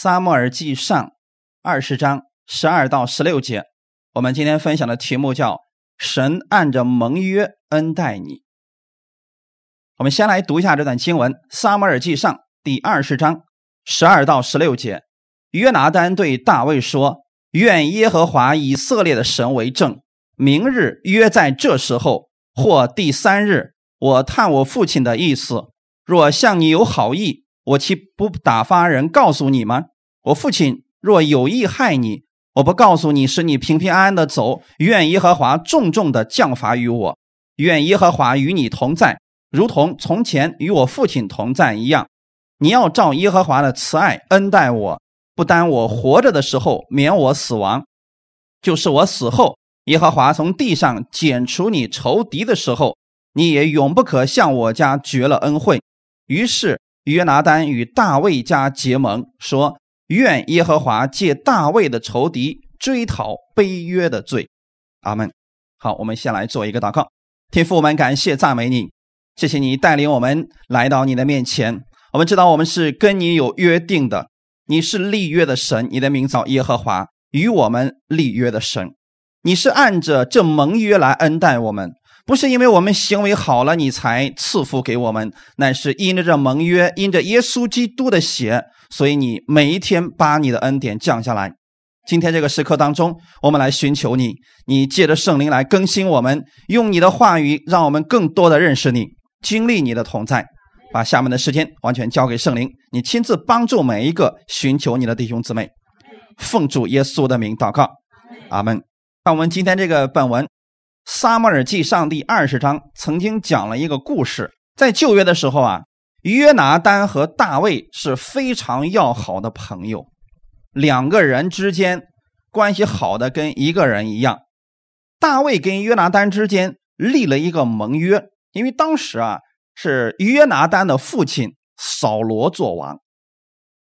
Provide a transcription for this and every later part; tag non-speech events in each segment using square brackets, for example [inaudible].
撒母耳记上二十章十二到十六节，我们今天分享的题目叫“神按着盟约恩待你”。我们先来读一下这段经文：撒母耳记上第二十章十二到十六节，约拿丹对大卫说：“愿耶和华以色列的神为证，明日约在这时候或第三日，我探我父亲的意思，若向你有好意。”我岂不打发人告诉你吗？我父亲若有意害你，我不告诉你，使你平平安安的走。愿耶和华重重的降罚于我，愿耶和华与你同在，如同从前与我父亲同在一样。你要照耶和华的慈爱恩待我，不单我活着的时候免我死亡，就是我死后，耶和华从地上剪除你仇敌的时候，你也永不可向我家绝了恩惠。于是。约拿丹与大卫家结盟，说：“愿耶和华借大卫的仇敌追讨背约的罪。”阿门。好，我们先来做一个祷告。天父，我们感谢赞美你，谢谢你带领我们来到你的面前。我们知道我们是跟你有约定的，你是立约的神，你的名叫耶和华，与我们立约的神，你是按着这盟约来恩待我们。不是因为我们行为好了，你才赐福给我们，乃是因着这盟约，因着耶稣基督的血，所以你每一天把你的恩典降下来。今天这个时刻当中，我们来寻求你，你借着圣灵来更新我们，用你的话语让我们更多的认识你，经历你的同在。把下面的时间完全交给圣灵，你亲自帮助每一个寻求你的弟兄姊妹。奉主耶稣的名祷告，阿门。那我们今天这个本文。撒母耳记上第二十章曾经讲了一个故事，在旧约的时候啊，约拿丹和大卫是非常要好的朋友，两个人之间关系好的跟一个人一样。大卫跟约拿丹之间立了一个盟约，因为当时啊是约拿丹的父亲扫罗做王，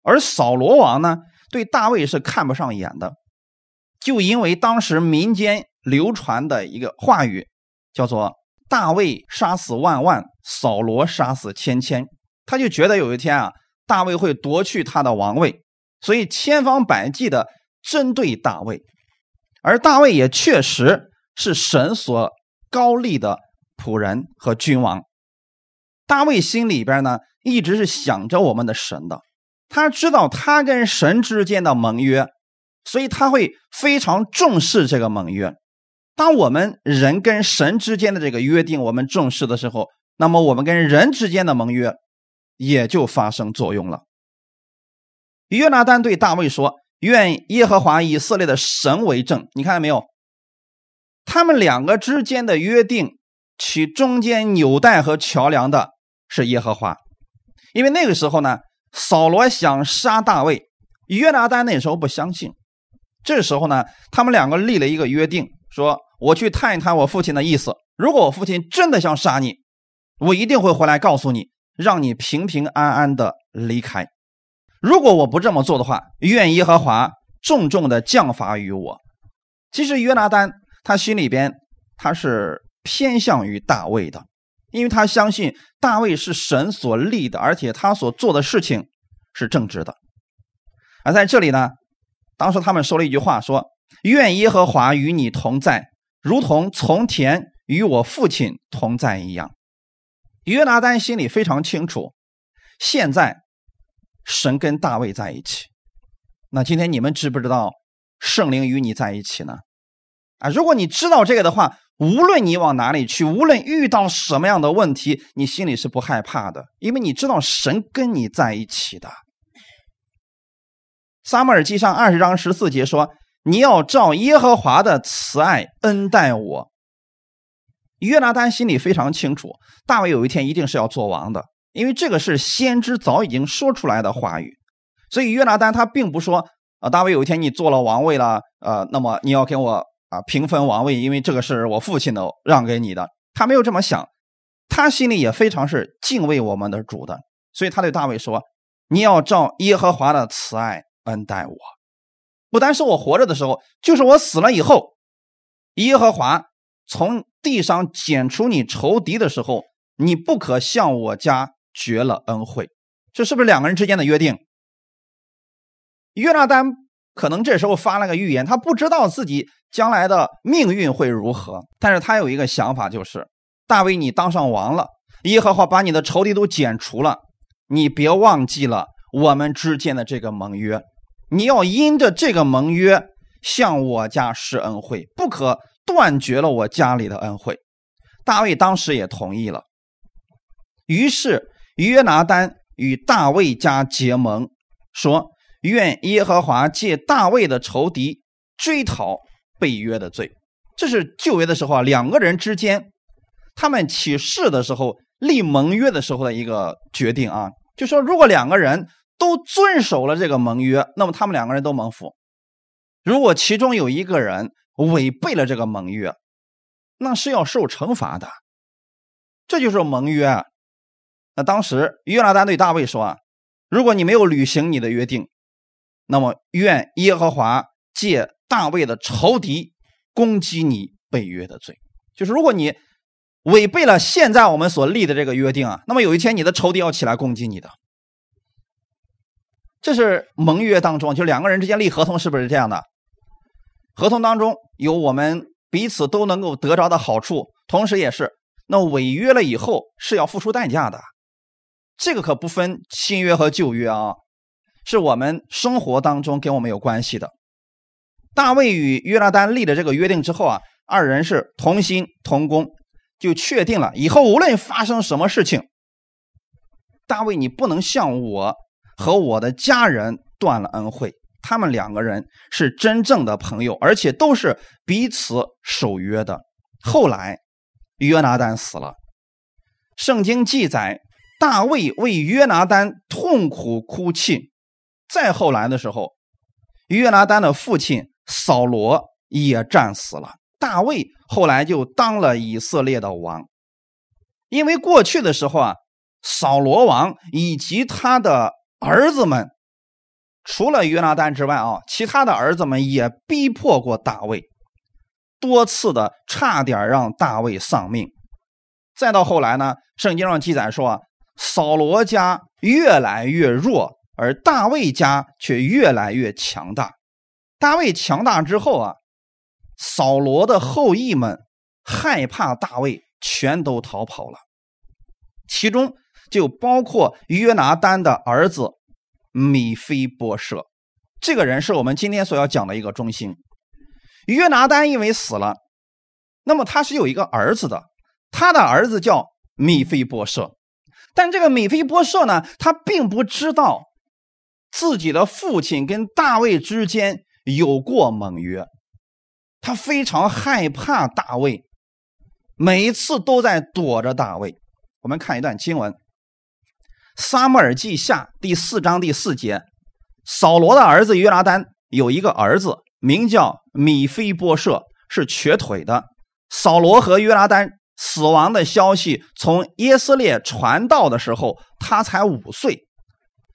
而扫罗王呢对大卫是看不上眼的，就因为当时民间。流传的一个话语叫做“大卫杀死万万，扫罗杀死千千”，他就觉得有一天啊，大卫会夺去他的王位，所以千方百计的针对大卫。而大卫也确实是神所高立的仆人和君王。大卫心里边呢，一直是想着我们的神的，他知道他跟神之间的盟约，所以他会非常重视这个盟约。当我们人跟神之间的这个约定我们重视的时候，那么我们跟人之间的盟约也就发生作用了。约拿丹对大卫说：“愿耶和华以色列的神为证。”你看到没有？他们两个之间的约定，起中间纽带和桥梁的是耶和华。因为那个时候呢，扫罗想杀大卫，约拿丹那时候不相信。这时候呢，他们两个立了一个约定，说。我去探一探我父亲的意思。如果我父亲真的想杀你，我一定会回来告诉你，让你平平安安的离开。如果我不这么做的话，愿耶和华重重的降罚于我。其实约拿丹他心里边他是偏向于大卫的，因为他相信大卫是神所立的，而且他所做的事情是正直的。而在这里呢，当时他们说了一句话，说：“愿耶和华与你同在。”如同从前与我父亲同在一样，约拿丹心里非常清楚，现在神跟大卫在一起。那今天你们知不知道圣灵与你在一起呢？啊，如果你知道这个的话，无论你往哪里去，无论遇到什么样的问题，你心里是不害怕的，因为你知道神跟你在一起的。撒母耳记上二十章十四节说。你要照耶和华的慈爱恩待我。约拿丹心里非常清楚，大卫有一天一定是要做王的，因为这个是先知早已经说出来的话语。所以约拿丹他并不说啊，大卫有一天你做了王位了，呃，那么你要给我啊平分王位，因为这个是我父亲的让给你的。他没有这么想，他心里也非常是敬畏我们的主的，所以他对大卫说：“你要照耶和华的慈爱恩待我。”不单是我活着的时候，就是我死了以后，耶和华从地上剪除你仇敌的时候，你不可向我家绝了恩惠。这是不是两个人之间的约定？约拿丹可能这时候发了个预言，他不知道自己将来的命运会如何，但是他有一个想法，就是大卫你当上王了，耶和华把你的仇敌都剪除了，你别忘记了我们之间的这个盟约，你要因着这个盟约向我家施恩惠，不可断绝了我家里的恩惠。大卫当时也同意了，于是约拿丹与大卫家结盟，说。愿耶和华借大卫的仇敌追讨被约的罪。这是旧约的时候啊，两个人之间他们起誓的时候立盟约的时候的一个决定啊，就说如果两个人都遵守了这个盟约，那么他们两个人都蒙福；如果其中有一个人违背了这个盟约，那是要受惩罚的。这就是盟约。啊。那当时约拿丹对大卫说啊，如果你没有履行你的约定，那么，愿耶和华借大卫的仇敌攻击你背约的罪。就是如果你违背了现在我们所立的这个约定啊，那么有一天你的仇敌要起来攻击你的。这是盟约当中，就两个人之间立合同是不是这样的？合同当中有我们彼此都能够得着的好处，同时也是那违约了以后是要付出代价的。这个可不分新约和旧约啊。是我们生活当中跟我们有关系的。大卫与约拿丹立了这个约定之后啊，二人是同心同工，就确定了以后无论发生什么事情，大卫你不能向我和我的家人断了恩惠。他们两个人是真正的朋友，而且都是彼此守约的。后来约拿丹死了，圣经记载大卫为约拿丹痛苦哭泣。再后来的时候，约拿丹的父亲扫罗也战死了。大卫后来就当了以色列的王。因为过去的时候啊，扫罗王以及他的儿子们，除了约拿丹之外啊，其他的儿子们也逼迫过大卫，多次的差点让大卫丧命。再到后来呢，圣经上记载说啊，扫罗家越来越弱。而大卫家却越来越强大。大卫强大之后啊，扫罗的后裔们害怕大卫，全都逃跑了。其中就包括约拿丹的儿子米菲波舍。这个人是我们今天所要讲的一个中心。约拿丹因为死了，那么他是有一个儿子的，他的儿子叫米菲波舍。但这个米菲波舍呢，他并不知道。自己的父亲跟大卫之间有过盟约，他非常害怕大卫，每一次都在躲着大卫。我们看一段经文，《撒母耳记下》第四章第四节：扫罗的儿子约拿丹有一个儿子，名叫米菲波舍，是瘸腿的。扫罗和约拿丹死亡的消息从耶斯列传到的时候，他才五岁。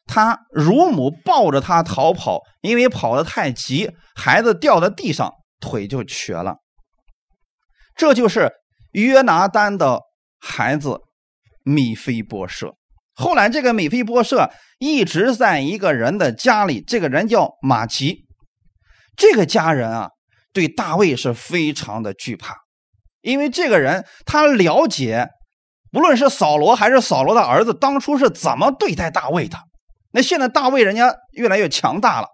他乳母抱着他逃跑，因为跑得太急，孩子掉在地上，腿就瘸了。这就是约拿丹的孩子米菲波舍。后来，这个米菲波社一直在一个人的家里，这个人叫马吉。这个家人啊，对大卫是非常的惧怕，因为这个人他了解，不论是扫罗还是扫罗的儿子，当初是怎么对待大卫的。那现在大卫人家越来越强大了，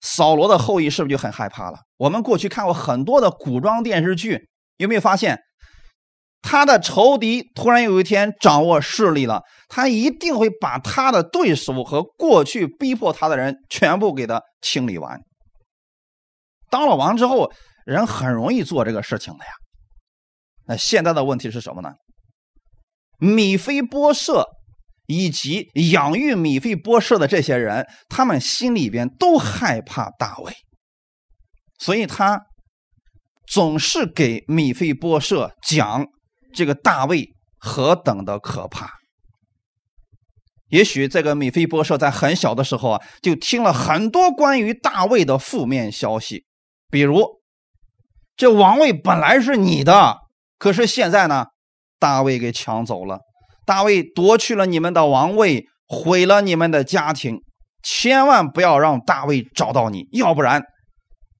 扫罗的后裔是不是就很害怕了？我们过去看过很多的古装电视剧，有没有发现，他的仇敌突然有一天掌握势力了，他一定会把他的对手和过去逼迫他的人全部给他清理完。当了王之后，人很容易做这个事情的呀。那现在的问题是什么呢？米菲波设。以及养育米菲波设的这些人，他们心里边都害怕大卫，所以他总是给米菲波设讲这个大卫何等的可怕。也许这个米菲波设在很小的时候啊，就听了很多关于大卫的负面消息，比如这王位本来是你的，可是现在呢，大卫给抢走了。大卫夺去了你们的王位，毁了你们的家庭。千万不要让大卫找到你，要不然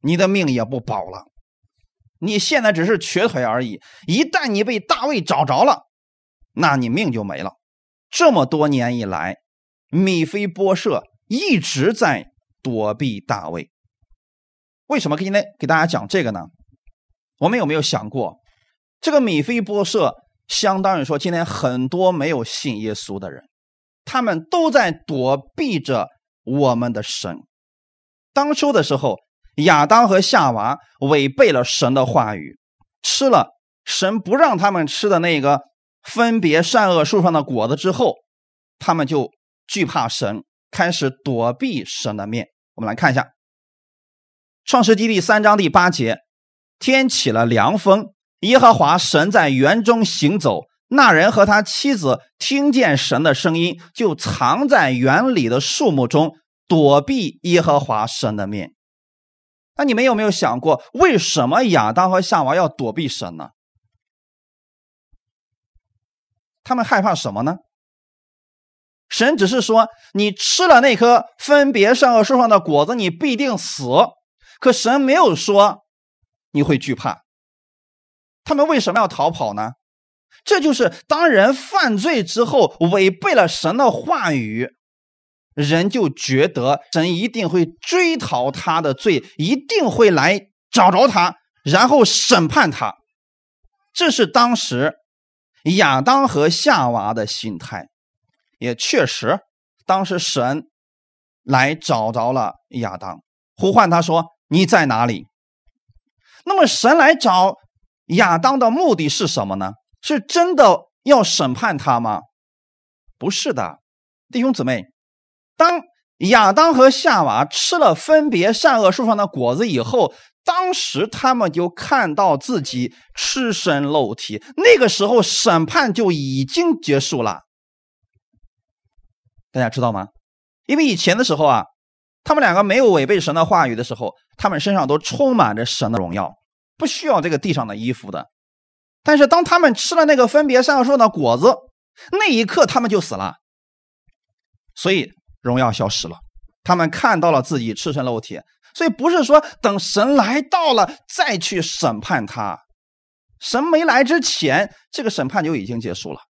你的命也不保了。你现在只是瘸腿而已，一旦你被大卫找着了，那你命就没了。这么多年以来，米菲波设一直在躲避大卫。为什么今天给大家讲这个呢？我们有没有想过，这个米菲波设相当于说，今天很多没有信耶稣的人，他们都在躲避着我们的神。当初的时候，亚当和夏娃违背了神的话语，吃了神不让他们吃的那个分别善恶树上的果子之后，他们就惧怕神，开始躲避神的面。我们来看一下《创世纪》第三章第八节。天起了凉风，耶和华神在园中行走。那人和他妻子听见神的声音，就藏在园里的树木中，躲避耶和华神的面。那你们有没有想过，为什么亚当和夏娃要躲避神呢？他们害怕什么呢？神只是说，你吃了那颗分别善恶树上的果子，你必定死。可神没有说。你会惧怕，他们为什么要逃跑呢？这就是当人犯罪之后，违背了神的话语，人就觉得神一定会追讨他的罪，一定会来找着他，然后审判他。这是当时亚当和夏娃的心态，也确实，当时神来找着了亚当，呼唤他说：“你在哪里？”那么神来找亚当的目的是什么呢？是真的要审判他吗？不是的，弟兄姊妹，当亚当和夏娃吃了分别善恶树上的果子以后，当时他们就看到自己赤身露体，那个时候审判就已经结束了。大家知道吗？因为以前的时候啊。他们两个没有违背神的话语的时候，他们身上都充满着神的荣耀，不需要这个地上的衣服的。但是当他们吃了那个分别善恶树的果子，那一刻他们就死了，所以荣耀消失了。他们看到了自己赤身露体，所以不是说等神来到了再去审判他，神没来之前，这个审判就已经结束了。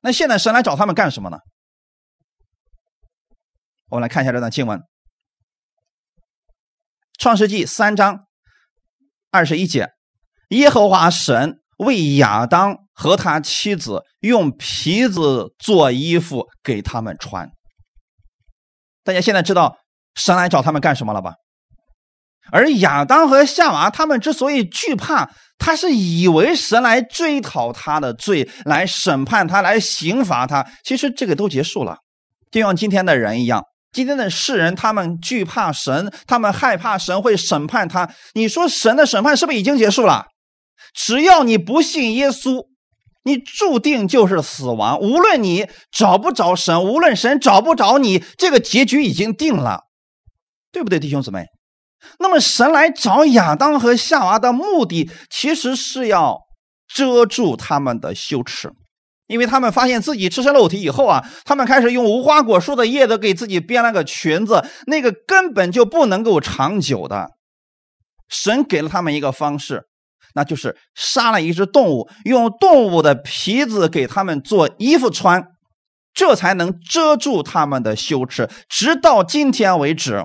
那现在神来找他们干什么呢？我们来看一下这段经文，《创世纪》三章二十一节：耶和华神为亚当和他妻子用皮子做衣服给他们穿。大家现在知道神来找他们干什么了吧？而亚当和夏娃他们之所以惧怕，他是以为神来追讨他的罪，来审判他，来刑罚他。其实这个都结束了，就像今天的人一样。今天的世人，他们惧怕神，他们害怕神会审判他。你说神的审判是不是已经结束了？只要你不信耶稣，你注定就是死亡。无论你找不着神，无论神找不着你，这个结局已经定了，对不对，弟兄姊妹？那么神来找亚当和夏娃的目的，其实是要遮住他们的羞耻。因为他们发现自己赤身露体以后啊，他们开始用无花果树的叶子给自己编了个裙子，那个根本就不能够长久的。神给了他们一个方式，那就是杀了一只动物，用动物的皮子给他们做衣服穿，这才能遮住他们的羞耻。直到今天为止，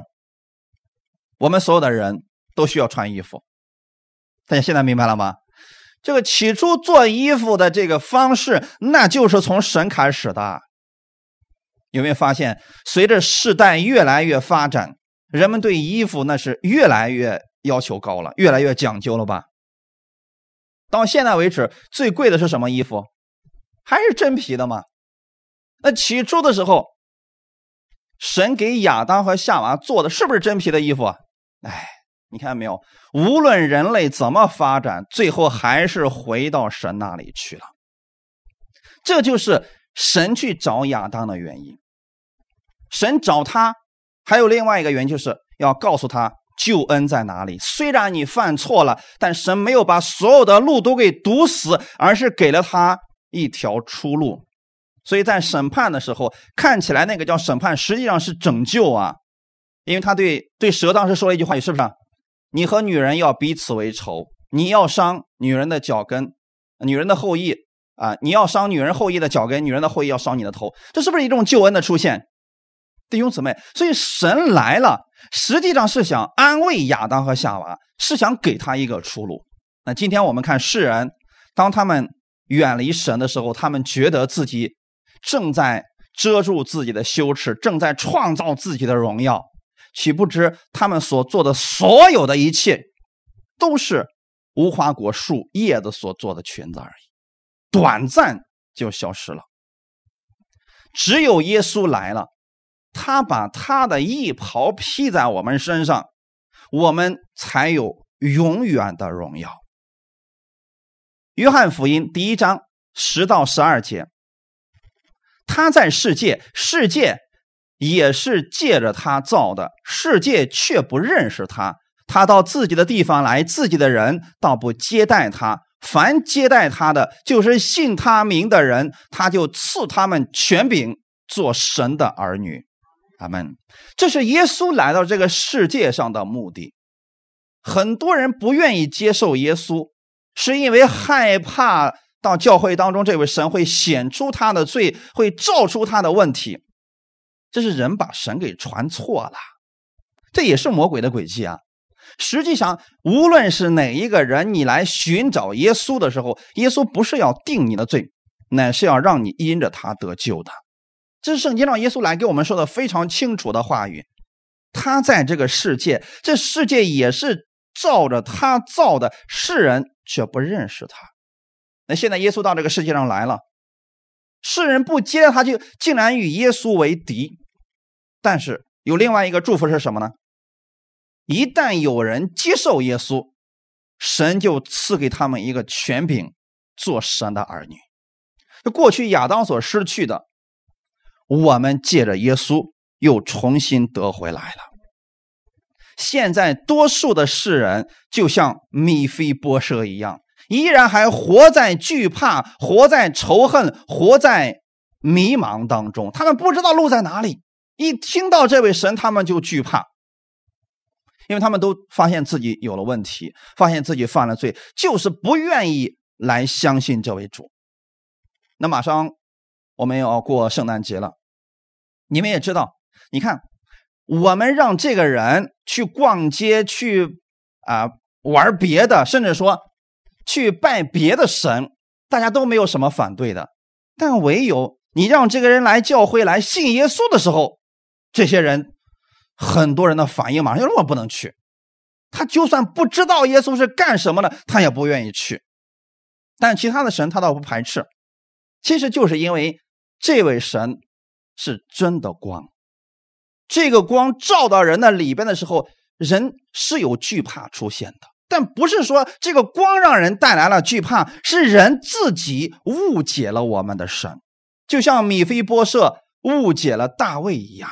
我们所有的人都需要穿衣服。大家现在明白了吗？这个起初做衣服的这个方式，那就是从神开始的。有没有发现，随着世代越来越发展，人们对衣服那是越来越要求高了，越来越讲究了吧？到现在为止，最贵的是什么衣服？还是真皮的吗？那起初的时候，神给亚当和夏娃做的是不是真皮的衣服？哎。你看到没有？无论人类怎么发展，最后还是回到神那里去了。这就是神去找亚当的原因。神找他，还有另外一个原因，就是要告诉他救恩在哪里。虽然你犯错了，但神没有把所有的路都给堵死，而是给了他一条出路。所以在审判的时候，看起来那个叫审判，实际上是拯救啊。因为他对对蛇当时说了一句话，是不是？你和女人要彼此为仇，你要伤女人的脚跟，女人的后裔啊，你要伤女人后裔的脚跟，女人的后裔要伤你的头，这是不是一种救恩的出现？弟兄姊妹，所以神来了，实际上是想安慰亚当和夏娃，是想给他一个出路。那今天我们看世人，当他们远离神的时候，他们觉得自己正在遮住自己的羞耻，正在创造自己的荣耀。岂不知他们所做的所有的一切，都是无花果树叶子所做的裙子而已，短暂就消失了。只有耶稣来了，他把他的衣袍披在我们身上，我们才有永远的荣耀。约翰福音第一章十到十二节，他在世界，世界。也是借着他造的，世界却不认识他。他到自己的地方来，自己的人倒不接待他。凡接待他的，就是信他名的人，他就赐他们权柄，做神的儿女。阿门。这是耶稣来到这个世界上的目的。很多人不愿意接受耶稣，是因为害怕到教会当中，这位神会显出他的罪，会照出他的问题。这是人把神给传错了，这也是魔鬼的诡计啊！实际上，无论是哪一个人，你来寻找耶稣的时候，耶稣不是要定你的罪，乃是要让你因着他得救的。这是圣经上耶稣来给我们说的非常清楚的话语。他在这个世界，这世界也是照着他造的，世人却不认识他。那现在耶稣到这个世界上来了，世人不接他，就竟然与耶稣为敌。但是有另外一个祝福是什么呢？一旦有人接受耶稣，神就赐给他们一个权柄，做神的儿女。过去亚当所失去的，我们借着耶稣又重新得回来了。现在多数的世人就像米非波设一样，依然还活在惧怕、活在仇恨、活在迷茫当中，他们不知道路在哪里。一听到这位神，他们就惧怕，因为他们都发现自己有了问题，发现自己犯了罪，就是不愿意来相信这位主。那马上我们要过圣诞节了，你们也知道，你看，我们让这个人去逛街，去啊玩别的，甚至说去拜别的神，大家都没有什么反对的。但唯有你让这个人来教会来信耶稣的时候，这些人，很多人的反应马上就我不能去。他就算不知道耶稣是干什么的，他也不愿意去。但其他的神他倒不排斥，其实就是因为这位神是真的光，这个光照到人的里边的时候，人是有惧怕出现的。但不是说这个光让人带来了惧怕，是人自己误解了我们的神，就像米菲波设误解了大卫一样。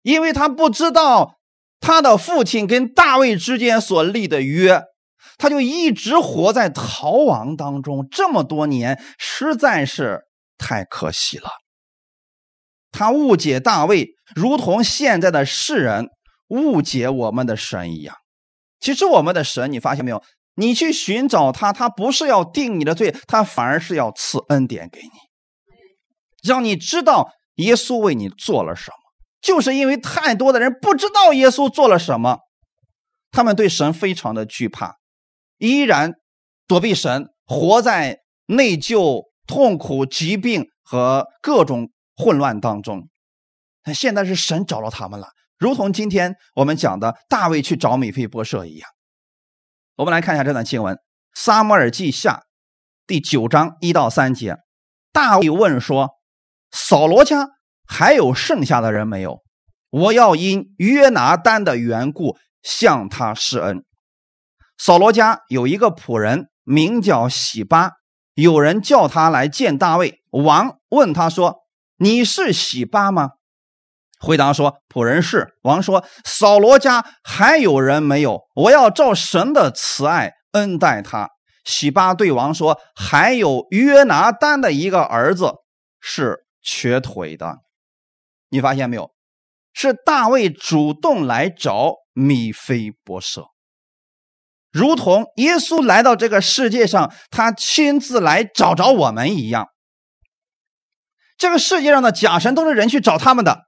因为他不知道他的父亲跟大卫之间所立的约，他就一直活在逃亡当中这么多年，实在是太可惜了。他误解大卫，如同现在的世人误解我们的神一样。其实我们的神，你发现没有？你去寻找他，他不是要定你的罪，他反而是要赐恩典给你，让你知道耶稣为你做了什么。就是因为太多的人不知道耶稣做了什么，他们对神非常的惧怕，依然躲避神，活在内疚、痛苦、疾病和各种混乱当中。但现在是神找到他们了，如同今天我们讲的大卫去找米菲波设一样。我们来看一下这段经文，《撒母耳记下》第九章一到三节，大卫问说：“扫罗家。”还有剩下的人没有？我要因约拿丹的缘故向他施恩。扫罗家有一个仆人，名叫喜巴。有人叫他来见大卫王，问他说：“你是喜巴吗？”回答说：“仆人是。”王说：“扫罗家还有人没有？我要照神的慈爱恩待他。”喜巴对王说：“还有约拿丹的一个儿子。”是瘸腿的。你发现没有？是大卫主动来找米菲波设，如同耶稣来到这个世界上，他亲自来找着我们一样。这个世界上的假神都是人去找他们的，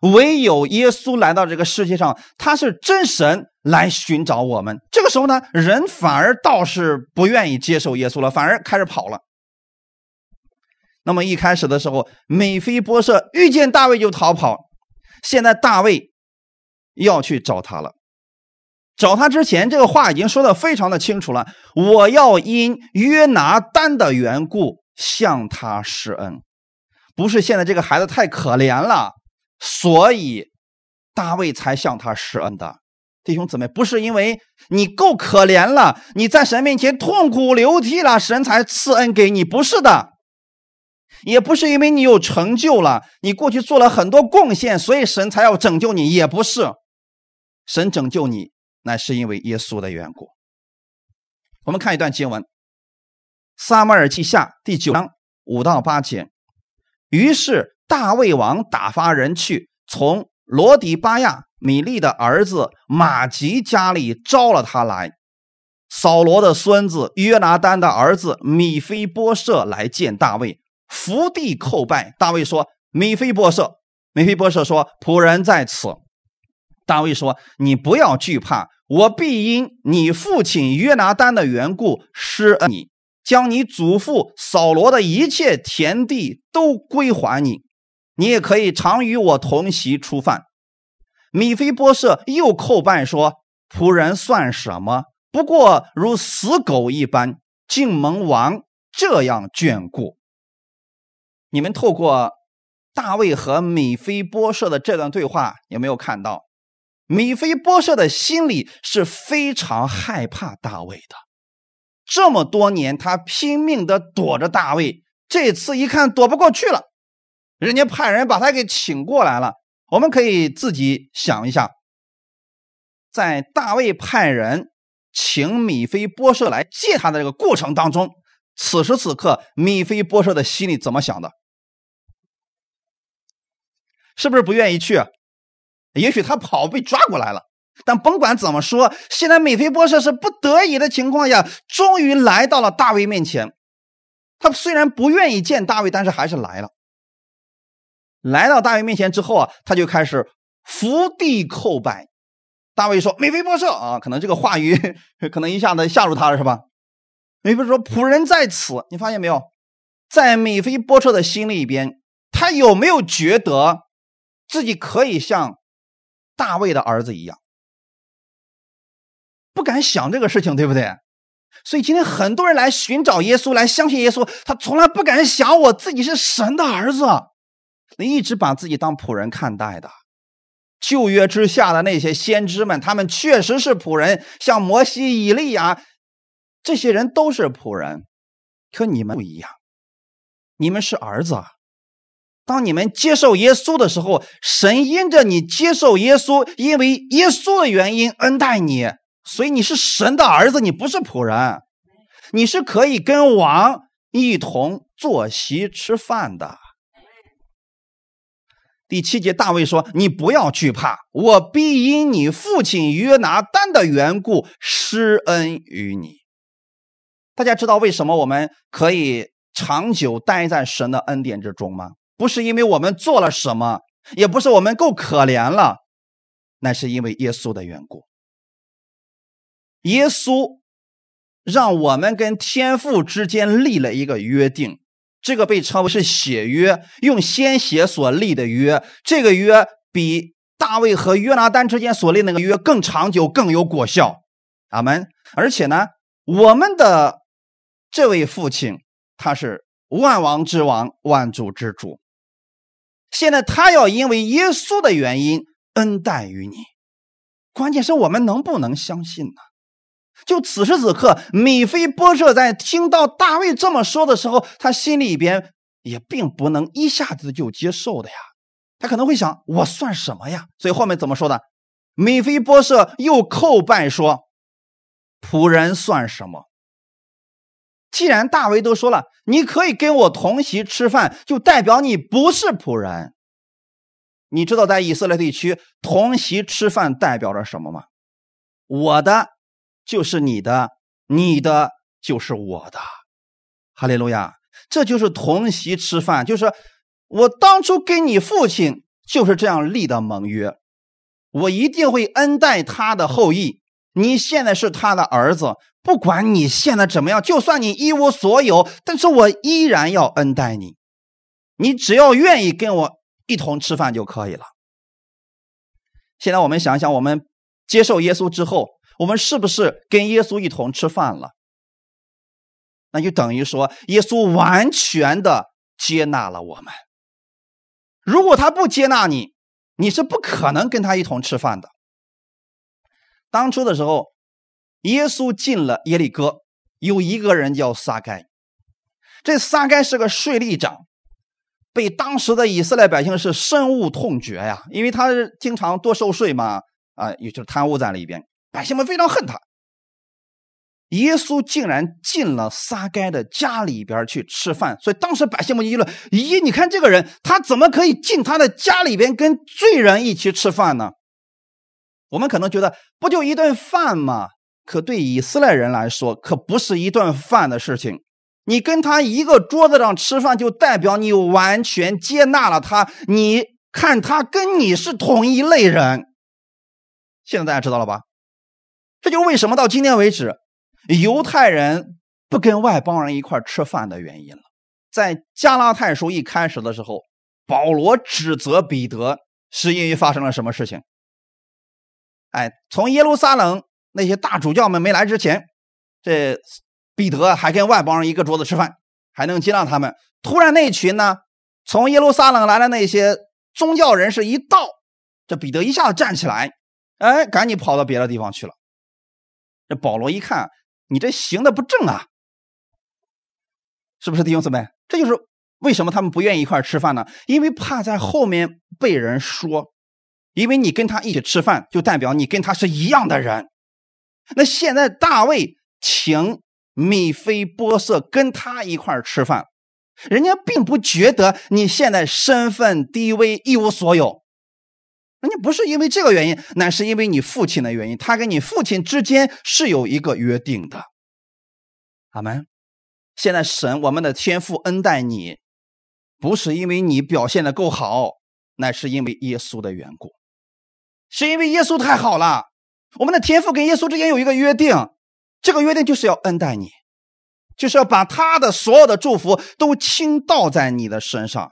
唯有耶稣来到这个世界上，他是真神来寻找我们。这个时候呢，人反而倒是不愿意接受耶稣了，反而开始跑了。那么一开始的时候，美菲波设遇见大卫就逃跑，现在大卫要去找他了。找他之前，这个话已经说的非常的清楚了：我要因约拿丹的缘故向他施恩。不是现在这个孩子太可怜了，所以大卫才向他施恩的。弟兄姊妹，不是因为你够可怜了，你在神面前痛哭流涕了，神才赐恩给你，不是的。也不是因为你有成就了，你过去做了很多贡献，所以神才要拯救你，也不是。神拯救你，乃是因为耶稣的缘故。我们看一段经文，《撒母耳记下》第九章五到八节。于是大卫王打发人去，从罗底巴亚米利的儿子马吉家里招了他来。扫罗的孙子约拿丹的儿子米菲波设来见大卫，伏地叩拜。大卫说：“米菲波设。”米菲波设说：“仆人在此。”大卫说：“你不要惧怕，我必因你父亲约拿丹的缘故施恩你。”将你祖父扫罗的一切田地都归还你，你也可以常与我同席吃饭。米菲波设又叩拜说：“仆人算什么？不过如死狗一般，竟蒙王这样眷顾。”你们透过大卫和米菲波设的这段对话，有没有看到米菲波设的心里是非常害怕大卫的？这么多年，他拼命的躲着大卫，这次一看躲不过去了，人家派人把他给请过来了。我们可以自己想一下，在大卫派人请米菲波设来见他的这个过程当中，此时此刻米菲波设的心里怎么想的？是不是不愿意去？也许他跑被抓过来了。但甭管怎么说，现在美菲波设是不得已的情况下，终于来到了大卫面前。他虽然不愿意见大卫，但是还是来了。来到大卫面前之后啊，他就开始伏地叩拜。大卫说：“美菲波设啊，可能这个话语 [laughs] 可能一下子吓住他了，是吧？”美菲说：“仆人在此。”你发现没有，在美菲波设的心里边，他有没有觉得自己可以像大卫的儿子一样？不敢想这个事情，对不对？所以今天很多人来寻找耶稣，来相信耶稣，他从来不敢想我自己是神的儿子，你一直把自己当仆人看待的。旧约之下的那些先知们，他们确实是仆人，像摩西、以利亚这些人都是仆人，可你们不一样，你们是儿子。啊当你们接受耶稣的时候，神因着你接受耶稣，因为耶稣的原因恩待你。所以你是神的儿子，你不是仆人，你是可以跟王一同坐席吃饭的。第七节，大卫说：“你不要惧怕，我必因你父亲约拿丹的缘故施恩于你。”大家知道为什么我们可以长久待在神的恩典之中吗？不是因为我们做了什么，也不是我们够可怜了，那是因为耶稣的缘故。耶稣让我们跟天父之间立了一个约定，这个被称为是血约，用鲜血所立的约。这个约比大卫和约拿丹之间所立那个约更长久、更有果效。阿门。而且呢，我们的这位父亲他是万王之王、万主之主。现在他要因为耶稣的原因恩待于你，关键是我们能不能相信呢？就此时此刻，米菲波设在听到大卫这么说的时候，他心里边也并不能一下子就接受的呀。他可能会想：我算什么呀？所以后面怎么说的？米菲波设又叩拜说：“仆人算什么？既然大卫都说了，你可以跟我同席吃饭，就代表你不是仆人。你知道在以色列地区同席吃饭代表着什么吗？我的就是你的，你的就是我的。哈利路亚！这就是同席吃饭，就是我当初跟你父亲就是这样立的盟约，我一定会恩待他的后裔。你现在是他的儿子，不管你现在怎么样，就算你一无所有，但是我依然要恩待你。你只要愿意跟我一同吃饭就可以了。现在我们想想，我们接受耶稣之后，我们是不是跟耶稣一同吃饭了？那就等于说，耶稣完全的接纳了我们。如果他不接纳你，你是不可能跟他一同吃饭的。当初的时候，耶稣进了耶利哥，有一个人叫撒该。这撒该是个税吏长，被当时的以色列百姓是深恶痛绝呀，因为他经常多收税嘛，啊，也就是贪污在里边，百姓们非常恨他。耶稣竟然进了撒该的家里边去吃饭，所以当时百姓们议论：咦，你看这个人，他怎么可以进他的家里边跟罪人一起吃饭呢？我们可能觉得不就一顿饭吗？可对以色列人来说，可不是一顿饭的事情。你跟他一个桌子上吃饭，就代表你完全接纳了他。你看他跟你是同一类人。现在大家知道了吧？这就为什么到今天为止，犹太人不跟外邦人一块吃饭的原因了。在加拉太书一开始的时候，保罗指责彼得，是因为发生了什么事情？哎，从耶路撒冷那些大主教们没来之前，这彼得还跟外邦人一个桌子吃饭，还能接纳他们。突然那群呢，从耶路撒冷来的那些宗教人士一到，这彼得一下子站起来，哎，赶紧跑到别的地方去了。这保罗一看，你这行的不正啊，是不是弟兄姊妹？这就是为什么他们不愿意一块吃饭呢？因为怕在后面被人说。因为你跟他一起吃饭，就代表你跟他是一样的人。那现在大卫请米菲波色跟他一块吃饭，人家并不觉得你现在身份低微一无所有，人家不是因为这个原因，乃是因为你父亲的原因。他跟你父亲之间是有一个约定的。阿门。现在神我们的天父恩待你，不是因为你表现的够好，乃是因为耶稣的缘故。是因为耶稣太好了，我们的天父跟耶稣之间有一个约定，这个约定就是要恩待你，就是要把他的所有的祝福都倾倒在你的身上。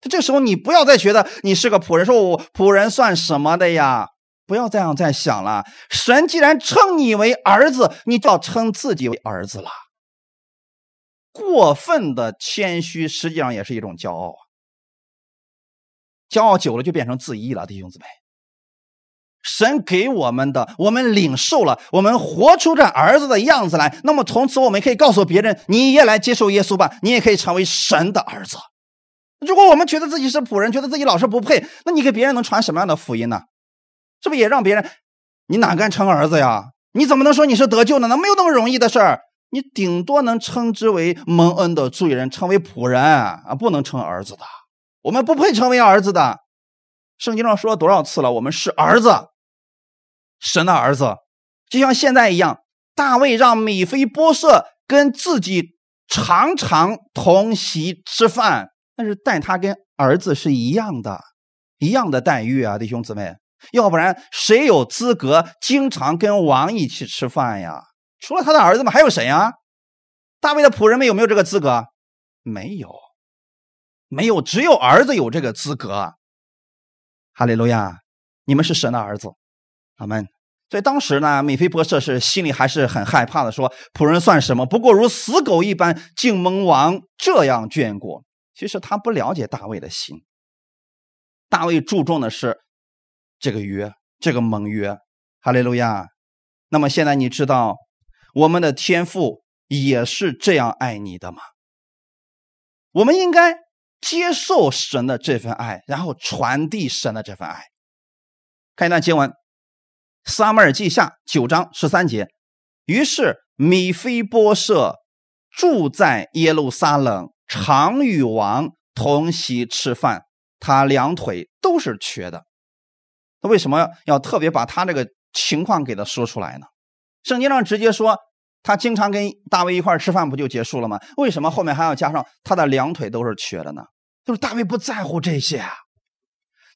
这时候你不要再觉得你是个仆人，说我仆人算什么的呀？不要这样再想了。神既然称你为儿子，你就要称自己为儿子了。过分的谦虚实际上也是一种骄傲啊，骄傲久了就变成自义了，弟兄姊妹。神给我们的，我们领受了，我们活出这儿子的样子来。那么从此，我们可以告诉别人：你也来接受耶稣吧，你也可以成为神的儿子。如果我们觉得自己是仆人，觉得自己老是不配，那你给别人能传什么样的福音呢？是不是也让别人？你哪敢称儿子呀？你怎么能说你是得救呢？没有那么容易的事儿。你顶多能称之为蒙恩的罪人，称为仆人啊，不能称儿子的。我们不配成为儿子的。圣经上说了多少次了？我们是儿子。神的儿子，就像现在一样，大卫让米菲波设跟自己常常同席吃饭，但是待他跟儿子是一样的，一样的待遇啊，弟兄姊妹，要不然谁有资格经常跟王一起吃饭呀？除了他的儿子们，还有谁啊？大卫的仆人们有没有这个资格？没有，没有，只有儿子有这个资格。哈利路亚，你们是神的儿子。阿门。所以当时呢，米菲波设是心里还是很害怕的，说：“仆人算什么？不过如死狗一般，竟蒙王这样眷顾。”其实他不了解大卫的心。大卫注重的是这个约，这个盟约。哈利路亚。那么现在你知道我们的天父也是这样爱你的吗？我们应该接受神的这份爱，然后传递神的这份爱。看一段经文。撒母耳记下九章十三节，于是米菲波设住在耶路撒冷，常与王同席吃饭。他两腿都是瘸的。那为什么要特别把他这个情况给他说出来呢？圣经上直接说他经常跟大卫一块吃饭，不就结束了吗？为什么后面还要加上他的两腿都是瘸的呢？就是大卫不在乎这些啊。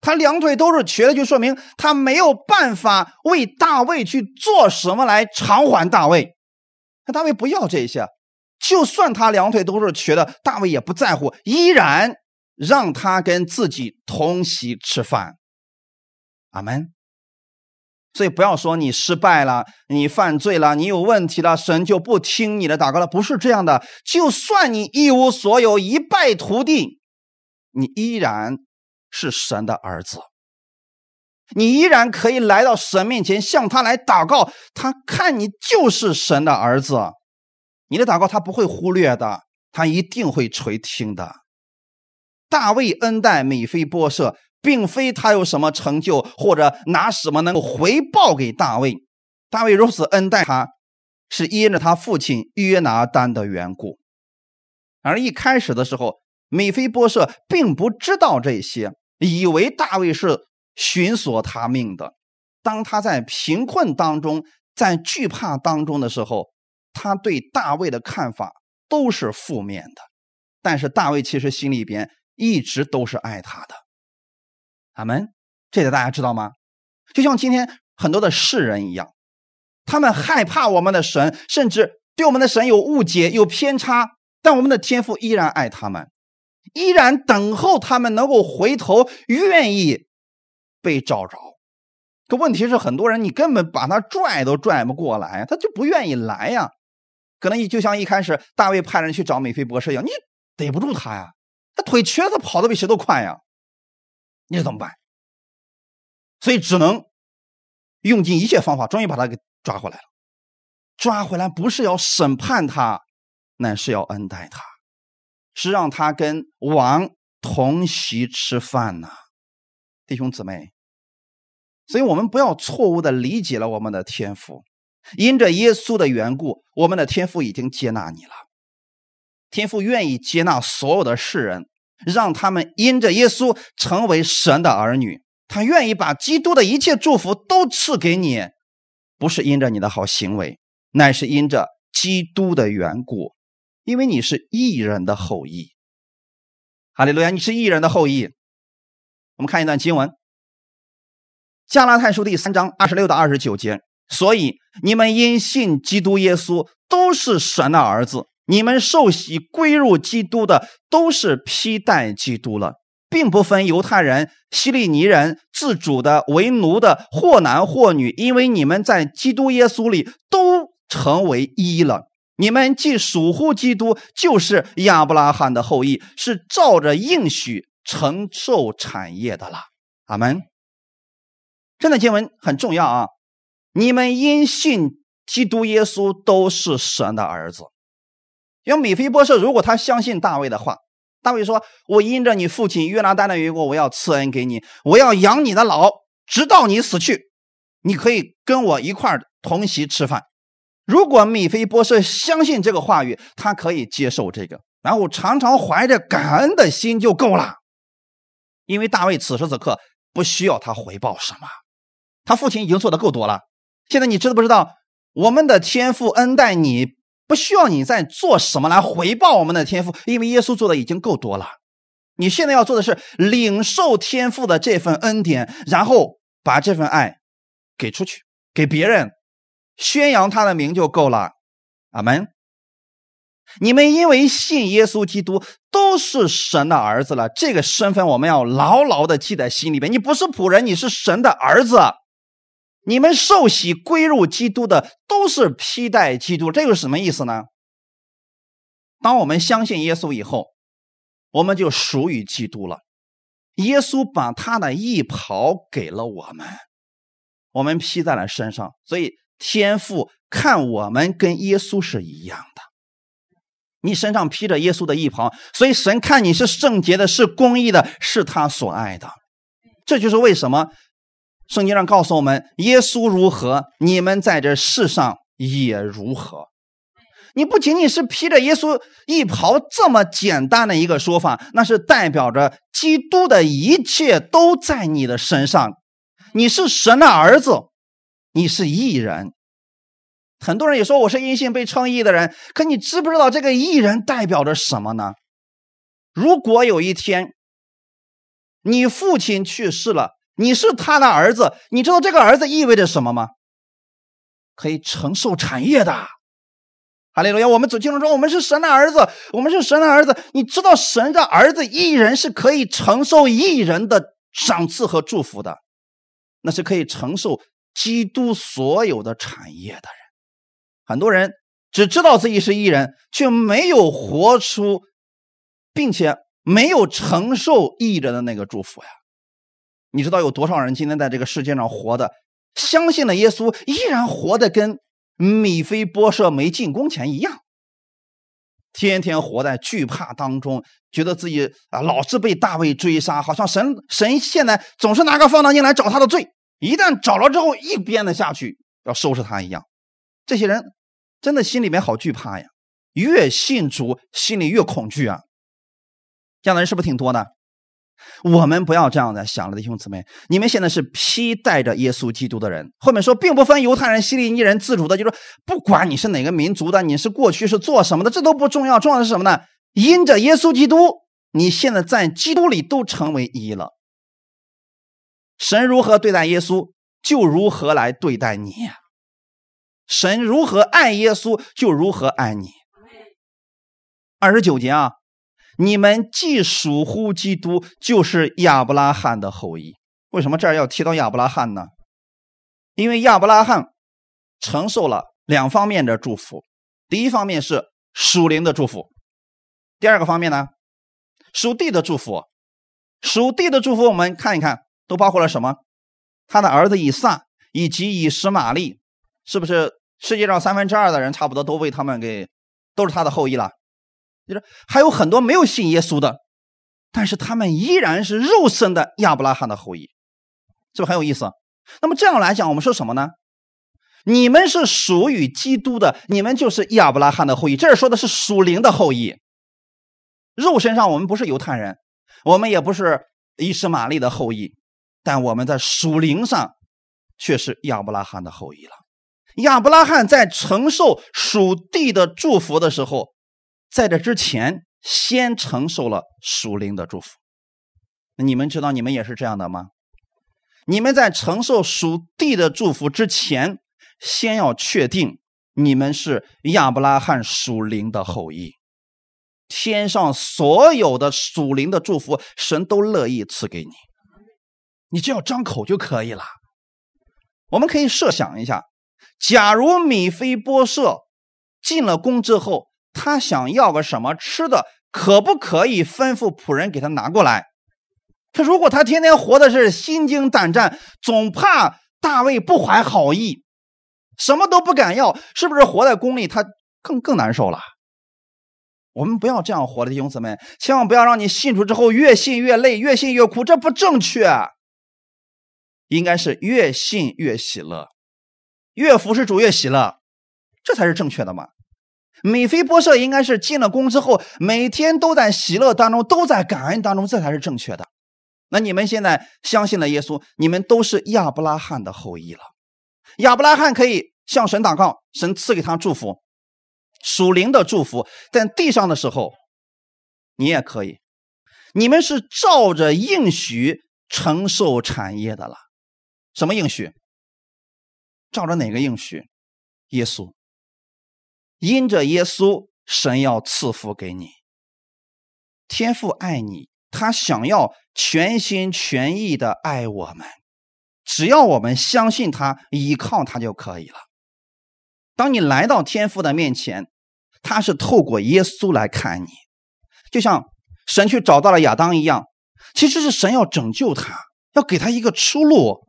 他两腿都是瘸的，就说明他没有办法为大卫去做什么来偿还大卫。那大卫不要这些，就算他两腿都是瘸的，大卫也不在乎，依然让他跟自己同席吃饭。阿门。所以不要说你失败了，你犯罪了，你有问题了，神就不听你的祷告了。不是这样的，就算你一无所有，一败涂地，你依然。是神的儿子，你依然可以来到神面前，向他来祷告。他看你就是神的儿子，你的祷告他不会忽略的，他一定会垂听的。大卫恩待米菲波设，并非他有什么成就，或者拿什么能够回报给大卫。大卫如此恩待他，是因着他父亲约拿丹的缘故。而一开始的时候，米菲波设并不知道这些。以为大卫是寻索他命的，当他在贫困当中，在惧怕当中的时候，他对大卫的看法都是负面的。但是大卫其实心里边一直都是爱他的。阿门，这个大家知道吗？就像今天很多的世人一样，他们害怕我们的神，甚至对我们的神有误解、有偏差，但我们的天父依然爱他们。依然等候他们能够回头，愿意被找着。可问题是，很多人你根本把他拽都拽不过来，他就不愿意来呀。可能你就像一开始大卫派人去找美菲博士一样，你逮不住他呀，他腿瘸子跑的比谁都快呀，你怎么办？所以只能用尽一切方法，终于把他给抓回来了。抓回来不是要审判他，乃是要恩待他。是让他跟王同席吃饭呢，弟兄姊妹。所以我们不要错误的理解了我们的天赋。因着耶稣的缘故，我们的天赋已经接纳你了。天父愿意接纳所有的世人，让他们因着耶稣成为神的儿女。他愿意把基督的一切祝福都赐给你，不是因着你的好行为，乃是因着基督的缘故。因为你是异人的后裔，哈利路亚！你是异人的后裔。我们看一段经文，《加拉太书》第三章二十六到二十九节。所以你们因信基督耶稣，都是神的儿子；你们受洗归入基督的，都是披戴基督了，并不分犹太人、希利尼人、自主的、为奴的，或男或女，因为你们在基督耶稣里都成为一了。你们既属乎基督，就是亚伯拉罕的后裔，是照着应许承受产业的了。阿门。这段经文很重要啊！你们因信基督耶稣，都是神的儿子。因为米菲波设，如果他相信大卫的话，大卫说：“我因着你父亲约拿丹的缘故，我要赐恩给你，我要养你的老，直到你死去，你可以跟我一块同席吃饭。”如果米菲波设相信这个话语，他可以接受这个，然后常常怀着感恩的心就够了。因为大卫此时此刻不需要他回报什么，他父亲已经做的够多了。现在你知不知道，我们的天父恩待你，不需要你再做什么来回报我们的天父，因为耶稣做的已经够多了。你现在要做的是领受天父的这份恩典，然后把这份爱给出去，给别人。宣扬他的名就够了，阿门。你们因为信耶稣基督，都是神的儿子了。这个身份我们要牢牢的记在心里边。你不是仆人，你是神的儿子。你们受洗归入基督的，都是披戴基督。这个是什么意思呢？当我们相信耶稣以后，我们就属于基督了。耶稣把他的义袍给了我们，我们披在了身上，所以。天父看我们跟耶稣是一样的，你身上披着耶稣的衣袍，所以神看你是圣洁的，是公义的，是他所爱的。这就是为什么圣经上告诉我们：耶稣如何，你们在这世上也如何。你不仅仅是披着耶稣衣袍这么简单的一个说法，那是代表着基督的一切都在你的身上。你是神的儿子，你是义人。很多人也说我是因信被称义的人，可你知不知道这个义人代表着什么呢？如果有一天你父亲去世了，你是他的儿子，你知道这个儿子意味着什么吗？可以承受产业的。哈利路亚！我们走经中说，我们是神的儿子，我们是神的儿子。你知道，神的儿子一人是可以承受一人的赏赐和祝福的，那是可以承受基督所有的产业的人。很多人只知道自己是艺人，却没有活出，并且没有承受艺人的那个祝福呀。你知道有多少人今天在这个世界上活的，相信了耶稣，依然活的跟？米菲波设没进宫前一样，天天活在惧怕当中，觉得自己啊老是被大卫追杀，好像神神现在总是拿个放大镜来找他的罪，一旦找了之后一鞭子下去要收拾他一样。这些人真的心里面好惧怕呀，越信主心里越恐惧啊。这样的人是不是挺多的？我们不要这样的想了，弟兄姊妹，你们现在是披戴着耶稣基督的人。后面说，并不分犹太人、希利尼人、自主的，就是不管你是哪个民族的，你是过去是做什么的，这都不重要。重要的是什么呢？因着耶稣基督，你现在在基督里都成为一了。神如何对待耶稣，就如何来对待你；神如何爱耶稣，就如何爱你。二十九节啊。你们既属乎基督，就是亚伯拉罕的后裔。为什么这儿要提到亚伯拉罕呢？因为亚伯拉罕承受了两方面的祝福。第一方面是属灵的祝福，第二个方面呢，属地的祝福。属地的祝福，我们看一看，都包括了什么？他的儿子以撒以及以实玛利，是不是世界上三分之二的人差不多都为他们给都是他的后裔了？就是还有很多没有信耶稣的，但是他们依然是肉身的亚伯拉罕的后裔，是不是很有意思？那么这样来讲，我们说什么呢？你们是属于基督的，你们就是亚伯拉罕的后裔。这儿说的是属灵的后裔。肉身上我们不是犹太人，我们也不是伊什玛利的后裔，但我们在属灵上却是亚伯拉罕的后裔了。亚伯拉罕在承受属地的祝福的时候。在这之前，先承受了属灵的祝福。你们知道你们也是这样的吗？你们在承受属地的祝福之前，先要确定你们是亚伯拉罕属灵的后裔。天上所有的属灵的祝福，神都乐意赐给你，你只要张口就可以了。我们可以设想一下，假如米菲波设进了宫之后。他想要个什么吃的，可不可以吩咐仆人给他拿过来？可如果他天天活的是心惊胆战，总怕大卫不怀好意，什么都不敢要，是不是活在宫里他更更难受了？我们不要这样活的弟兄姊妹，千万不要让你信主之后越信越累，越信越苦，这不正确。应该是越信越喜乐，越服侍主越喜乐，这才是正确的嘛。米菲波设应该是进了宫之后，每天都在喜乐当中，都在感恩当中，这才是正确的。那你们现在相信了耶稣，你们都是亚伯拉罕的后裔了。亚伯拉罕可以向神祷告，神赐给他祝福，属灵的祝福。在地上的时候，你也可以。你们是照着应许承受产业的了。什么应许？照着哪个应许？耶稣。因着耶稣，神要赐福给你。天父爱你，他想要全心全意的爱我们。只要我们相信他，依靠他就可以了。当你来到天父的面前，他是透过耶稣来看你，就像神去找到了亚当一样。其实是神要拯救他，要给他一个出路。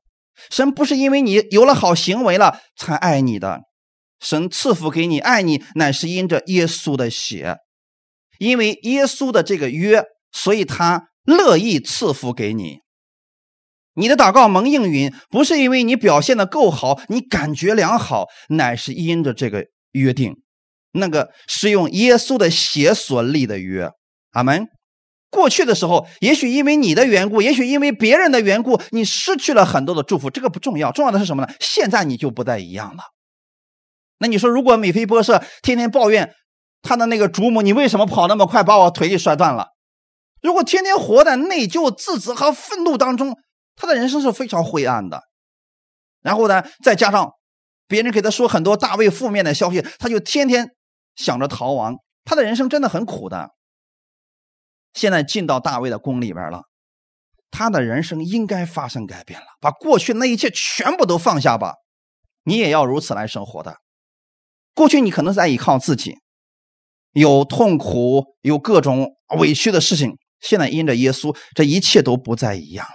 神不是因为你有了好行为了才爱你的。神赐福给你，爱你，乃是因着耶稣的血，因为耶稣的这个约，所以他乐意赐福给你。你的祷告蒙应允，不是因为你表现的够好，你感觉良好，乃是因着这个约定，那个是用耶稣的血所立的约。阿门。过去的时候，也许因为你的缘故，也许因为别人的缘故，你失去了很多的祝福。这个不重要，重要的是什么呢？现在你就不再一样了。那你说，如果米菲波设天天抱怨他的那个主母，你为什么跑那么快，把我腿给摔断了？如果天天活在内疚、自责和愤怒当中，他的人生是非常灰暗的。然后呢，再加上别人给他说很多大卫负面的消息，他就天天想着逃亡，他的人生真的很苦的。现在进到大卫的宫里边了，他的人生应该发生改变了。把过去那一切全部都放下吧，你也要如此来生活的。过去你可能在依靠自己，有痛苦，有各种委屈的事情。现在因着耶稣，这一切都不再一样了。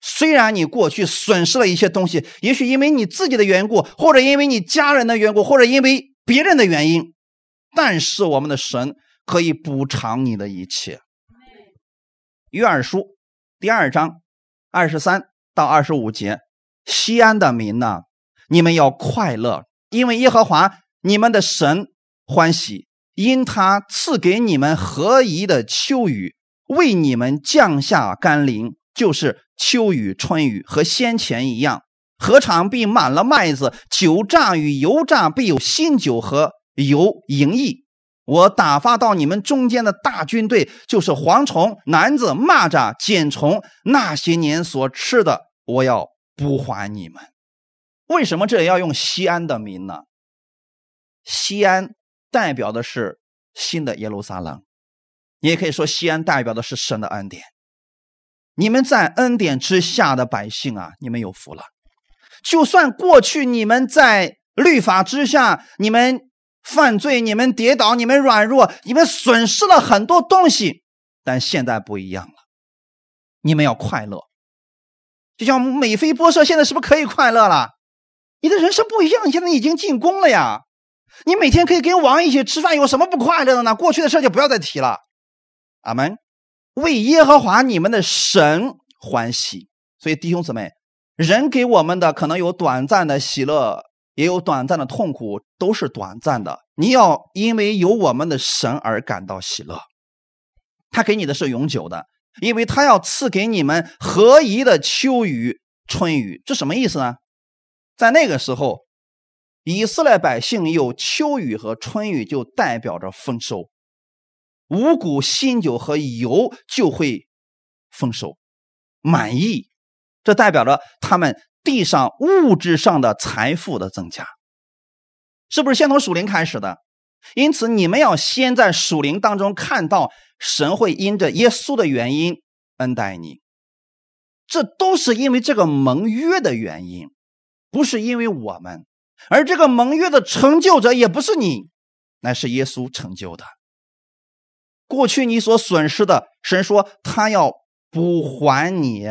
虽然你过去损失了一些东西，也许因为你自己的缘故，或者因为你家人的缘故，或者因为别人的原因，但是我们的神。可以补偿你的一切。约珥书第二章二十三到二十五节，西安的民呐，你们要快乐，因为耶和华你们的神欢喜，因他赐给你们合宜的秋雨，为你们降下甘霖，就是秋雨、春雨，和先前一样。何尝必满了麦子？酒榨与油榨必有新酒和油盈溢。我打发到你们中间的大军队，就是蝗虫、男子、蚂蚱、茧虫，那些年所吃的，我要补还你们。为什么这里要用西安的名呢？西安代表的是新的耶路撒冷，你也可以说西安代表的是神的恩典。你们在恩典之下的百姓啊，你们有福了。就算过去你们在律法之下，你们。犯罪，你们跌倒，你们软弱，你们损失了很多东西，但现在不一样了。你们要快乐，就像美菲波设现在是不是可以快乐了？你的人生不一样，你现在已经进宫了呀。你每天可以跟王一起吃饭，有什么不快乐的呢？过去的事就不要再提了。阿门。为耶和华你们的神欢喜。所以弟兄姊妹，人给我们的可能有短暂的喜乐。也有短暂的痛苦，都是短暂的。你要因为有我们的神而感到喜乐，他给你的是永久的，因为他要赐给你们合宜的秋雨、春雨。这什么意思呢？在那个时候，以色列百姓有秋雨和春雨，就代表着丰收，五谷、新酒和油就会丰收满意，这代表着他们。地上物质上的财富的增加，是不是先从属灵开始的？因此，你们要先在属灵当中看到神会因着耶稣的原因恩待你，这都是因为这个盟约的原因，不是因为我们。而这个盟约的成就者也不是你，乃是耶稣成就的。过去你所损失的，神说他要补还你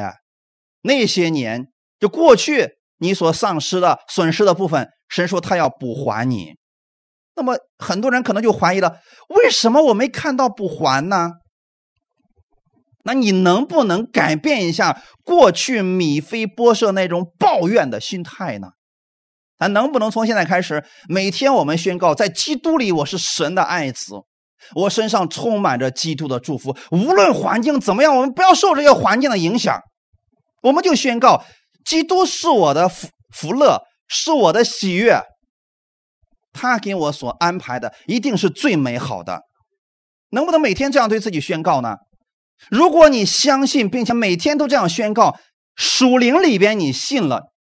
那些年。就过去你所丧失的、损失的部分，神说他要补还你。那么很多人可能就怀疑了：为什么我没看到补还呢？那你能不能改变一下过去米非波设那种抱怨的心态呢？咱能不能从现在开始，每天我们宣告，在基督里我是神的爱子，我身上充满着基督的祝福，无论环境怎么样，我们不要受这些环境的影响，我们就宣告。基督是我的福福乐，是我的喜悦。他给我所安排的一定是最美好的。能不能每天这样对自己宣告呢？如果你相信，并且每天都这样宣告，属灵里边你信了，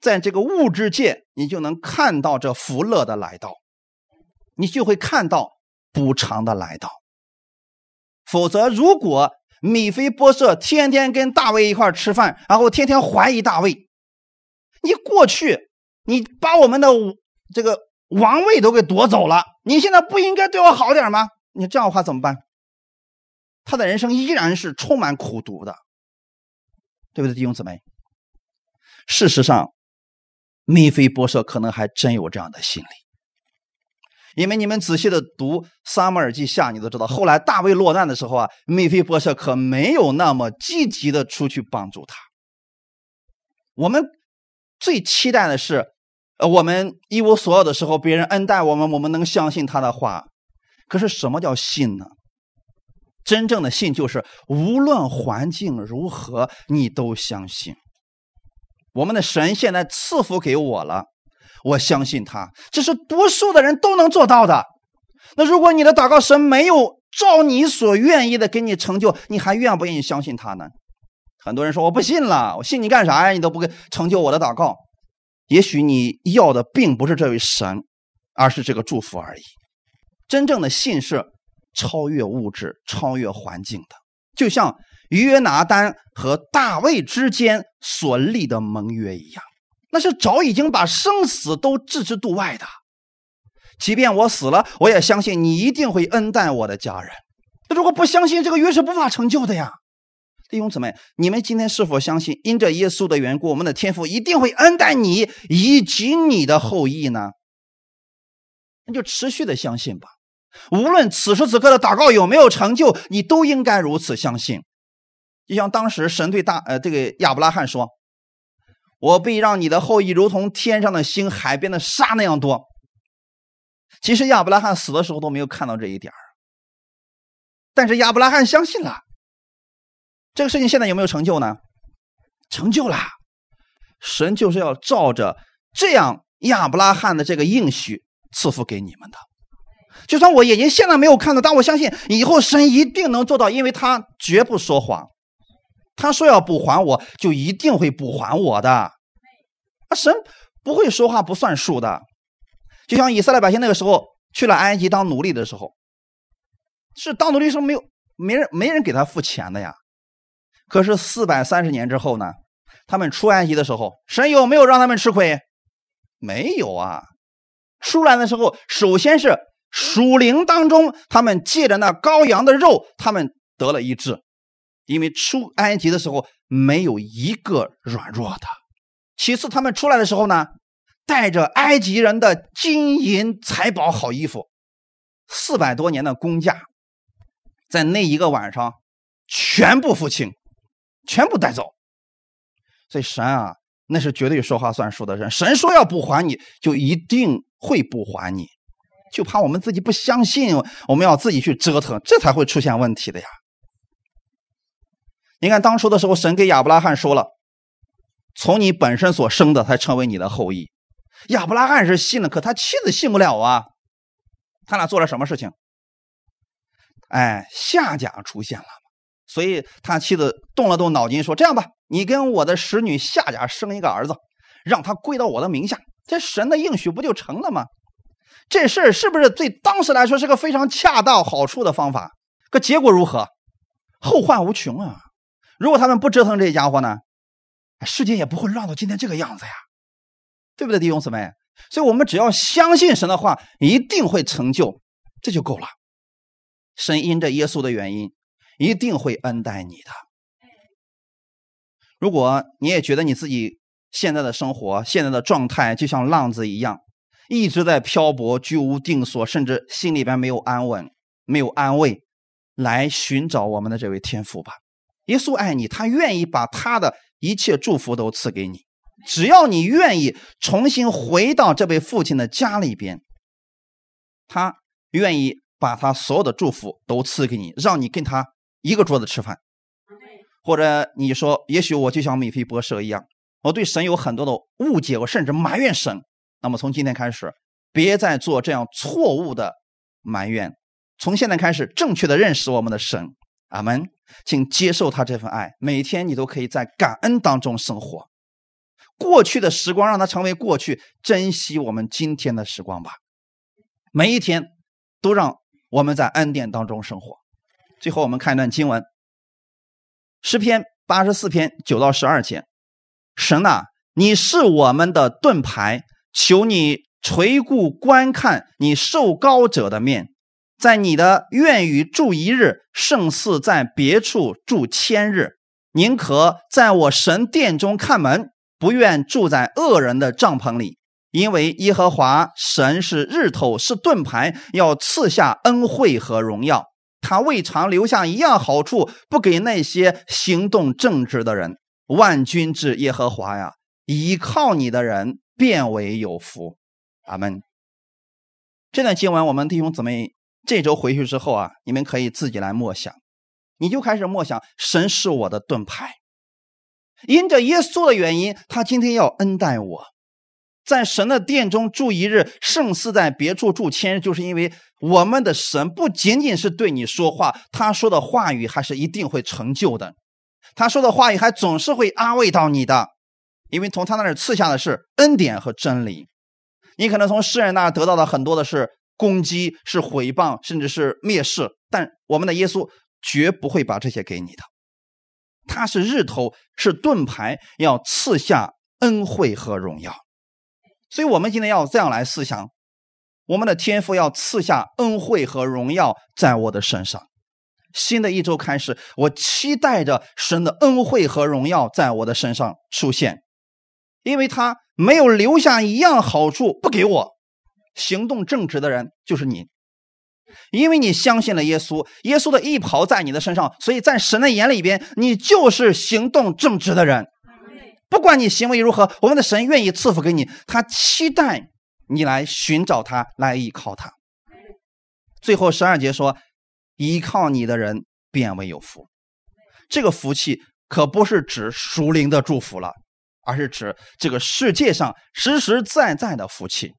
在这个物质界，你就能看到这福乐的来到，你就会看到补偿的来到。否则，如果米菲波设天天跟大卫一块吃饭，然后天天怀疑大卫。你过去，你把我们的这个王位都给夺走了，你现在不应该对我好点吗？你这样的话怎么办？他的人生依然是充满苦毒的，对不对，弟兄姊妹？事实上，米菲波设可能还真有这样的心理。因为你们仔细的读《撒母耳记下》，你都知道，后来大卫落难的时候啊，米菲波设可没有那么积极的出去帮助他。我们最期待的是，呃，我们一无所有的时候，别人恩待我们，我们能相信他的话。可是什么叫信呢？真正的信就是无论环境如何，你都相信。我们的神现在赐福给我了，我相信他，这是多数的人都能做到的。那如果你的祷告神没有照你所愿意的给你成就，你还愿不愿意相信他呢？很多人说我不信了，我信你干啥呀？你都不给成就我的祷告。也许你要的并不是这位神，而是这个祝福而已。真正的信是超越物质、超越环境的，就像约拿丹和大卫之间所立的盟约一样，那是早已经把生死都置之度外的。即便我死了，我也相信你一定会恩待我的家人。那如果不相信，这个约是无法成就的呀。弟兄姊妹，你们今天是否相信，因着耶稣的缘故，我们的天父一定会恩待你以及你的后裔呢？那就持续的相信吧。无论此时此刻的祷告有没有成就，你都应该如此相信。就像当时神对大呃这个亚伯拉罕说：“我必让你的后裔如同天上的星、海边的沙那样多。”其实亚伯拉罕死的时候都没有看到这一点但是亚伯拉罕相信了。这个事情现在有没有成就呢？成就了，神就是要照着这样亚伯拉罕的这个应许赐福给你们的。就算我眼睛现在没有看到，但我相信以后神一定能做到，因为他绝不说谎。他说要补还我，就一定会补还我的。啊，神不会说话不算数的。就像以色列百姓那个时候去了埃及当奴隶的时候，是当奴隶时候没有没人没人给他付钱的呀。可是四百三十年之后呢？他们出埃及的时候，神有没有让他们吃亏？没有啊！出来的时候，首先是属灵当中，他们借着那羔羊的肉，他们得了一治，因为出埃及的时候没有一个软弱的。其次，他们出来的时候呢，带着埃及人的金银财宝、好衣服，四百多年的工价，在那一个晚上全部付清。全部带走，所以神啊，那是绝对说话算数的人。神说要不还你，就一定会不还你。就怕我们自己不相信，我们要自己去折腾，这才会出现问题的呀。你看当初的时候，神给亚伯拉罕说了，从你本身所生的才成为你的后裔。亚伯拉罕是信了，可他妻子信不了啊。他俩做了什么事情？哎，夏甲出现了。所以他妻子动了动脑筋，说：“这样吧，你跟我的使女夏家生一个儿子，让他归到我的名下，这神的应许不就成了吗？这事儿是不是对当时来说是个非常恰到好处的方法？可结果如何？后患无穷啊！如果他们不折腾这家伙呢，世界也不会乱到今天这个样子呀，对不对，弟兄姊妹？所以我们只要相信神的话，一定会成就，这就够了。神因着耶稣的原因。”一定会恩待你的。如果你也觉得你自己现在的生活、现在的状态就像浪子一样，一直在漂泊、居无定所，甚至心里边没有安稳、没有安慰，来寻找我们的这位天父吧。耶稣爱你，他愿意把他的一切祝福都赐给你，只要你愿意重新回到这位父亲的家里边，他愿意把他所有的祝福都赐给你，让你跟他。一个桌子吃饭，或者你说，也许我就像米菲波舍一样，我对神有很多的误解，我甚至埋怨神。那么从今天开始，别再做这样错误的埋怨，从现在开始正确的认识我们的神。阿门，请接受他这份爱，每天你都可以在感恩当中生活。过去的时光让它成为过去，珍惜我们今天的时光吧。每一天都让我们在恩典当中生活。最后，我们看一段经文，《诗篇》八十四篇九到十二节：“神呐，你是我们的盾牌，求你垂顾观看你受高者的面，在你的愿与住一日，胜似在别处住千日。宁可在我神殿中看门，不愿住在恶人的帐篷里，因为耶和华神是日头，是盾牌，要赐下恩惠和荣耀。”他未尝留下一样好处不给那些行动正直的人。万军之耶和华呀，倚靠你的人变为有福。阿门。这段经文，我们弟兄姊妹这周回去之后啊，你们可以自己来默想，你就开始默想：神是我的盾牌，因着耶稣的原因，他今天要恩待我。在神的殿中住一日，胜似在别处住千日，就是因为我们的神不仅仅是对你说话，他说的话语还是一定会成就的。他说的话语还总是会安慰到你的，因为从他那儿赐下的是恩典和真理。你可能从世人那得到的很多的是攻击、是毁谤，甚至是蔑视，但我们的耶稣绝不会把这些给你的。他是日头，是盾牌，要赐下恩惠和荣耀。所以，我们今天要这样来思想：我们的天父要赐下恩惠和荣耀在我的身上。新的一周开始，我期待着神的恩惠和荣耀在我的身上出现，因为他没有留下一样好处不给我。行动正直的人就是你，因为你相信了耶稣，耶稣的义袍在你的身上，所以在神的眼里边，你就是行动正直的人。不管你行为如何，我们的神愿意赐福给你，他期待你来寻找他，来依靠他。最后十二节说。依靠你的人变为有福，这个福气可不是指属灵的祝福了，而是指这个世界上实实在在的福气。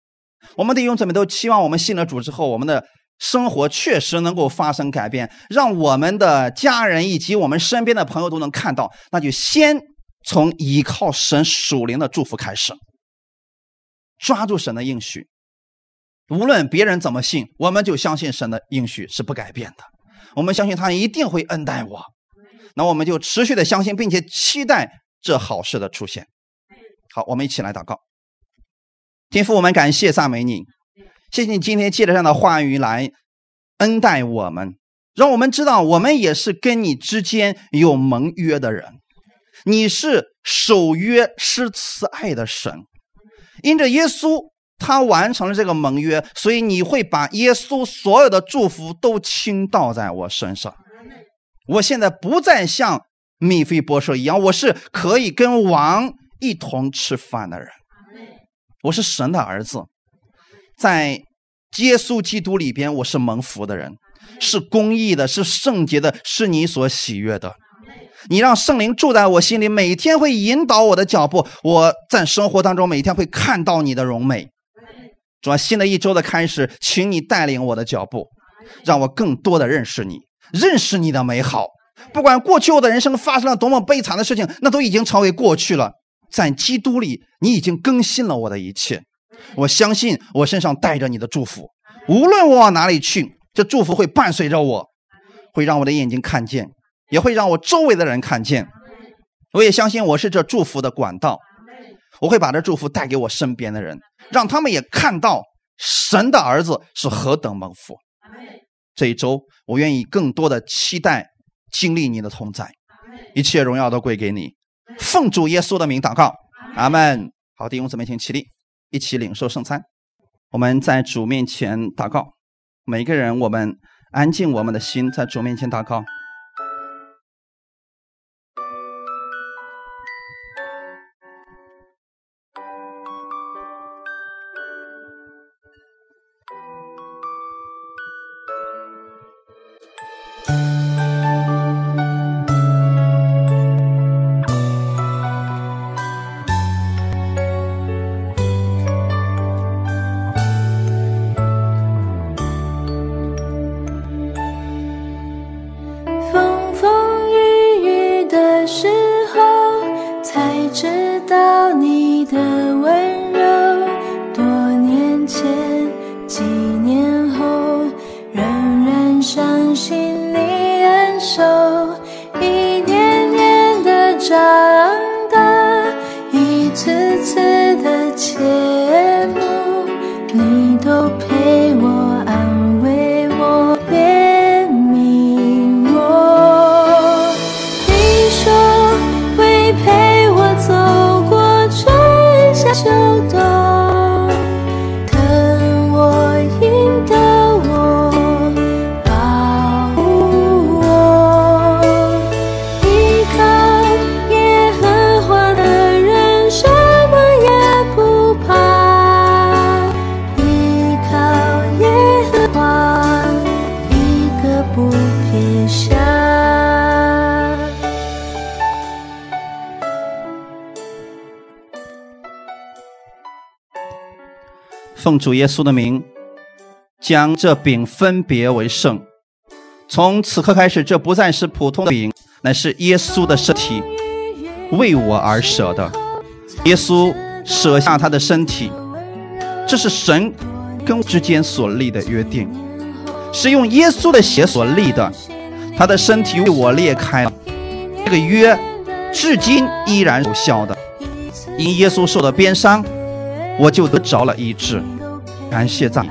我们的弟兄姊妹都期望我们信了主之后，我们的生活确实能够发生改变，让我们的家人以及我们身边的朋友都能看到。那就先从依靠神属灵的祝福开始，抓住神的应许。无论别人怎么信，我们就相信神的应许是不改变的。我们相信他一定会恩待我，那我们就持续的相信，并且期待这好事的出现。好，我们一起来祷告。天父，我们感谢赞美你，谢谢你今天借着这样的话语来恩待我们，让我们知道我们也是跟你之间有盟约的人。你是守约施慈爱的神，因着耶稣。他完成了这个盟约，所以你会把耶稣所有的祝福都倾倒在我身上。我现在不再像米菲波设一样，我是可以跟王一同吃饭的人。我是神的儿子，在耶稣基督里边，我是蒙福的人，是公义的，是圣洁的，是你所喜悦的。你让圣灵住在我心里，每天会引导我的脚步。我在生活当中每天会看到你的荣美。主啊，新的一周的开始，请你带领我的脚步，让我更多的认识你，认识你的美好。不管过去我的人生发生了多么悲惨的事情，那都已经成为过去了。在基督里，你已经更新了我的一切。我相信我身上带着你的祝福，无论我往哪里去，这祝福会伴随着我，会让我的眼睛看见，也会让我周围的人看见。我也相信我是这祝福的管道。我会把这祝福带给我身边的人，让他们也看到神的儿子是何等蒙福。这一周，我愿意更多的期待经历你的同在，一切荣耀都归给你。奉主耶稣的名祷告，阿门。好，弟兄姊妹，请起立，一起领受圣餐。我们在主面前祷告，每个人，我们安静我们的心，在主面前祷告。主耶稣的名，将这饼分别为圣。从此刻开始，这不再是普通的饼，乃是耶稣的身体，为我而舍的。耶稣舍下他的身体，这是神跟之间所立的约定，是用耶稣的血所立的。他的身体为我裂开了，这个约至今依然有效的。因耶稣受的鞭伤，我就得着了医治。感谢赞。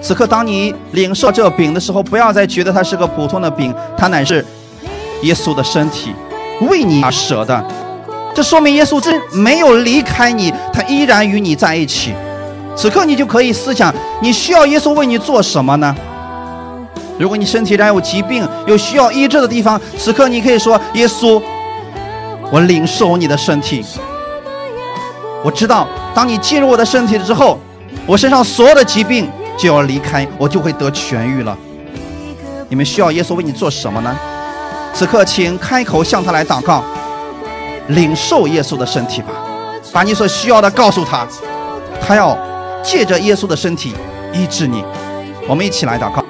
此刻，当你领受这饼的时候，不要再觉得它是个普通的饼，它乃是耶稣的身体，为你而舍的。这说明耶稣真没有离开你，他依然与你在一起。此刻，你就可以思想，你需要耶稣为你做什么呢？如果你身体上有疾病，有需要医治的地方，此刻你可以说：“耶稣，我领受你的身体。我知道，当你进入我的身体之后，我身上所有的疾病。”就要离开，我就会得痊愈了。你们需要耶稣为你做什么呢？此刻，请开口向他来祷告，领受耶稣的身体吧，把你所需要的告诉他，他要借着耶稣的身体医治你。我们一起来祷告。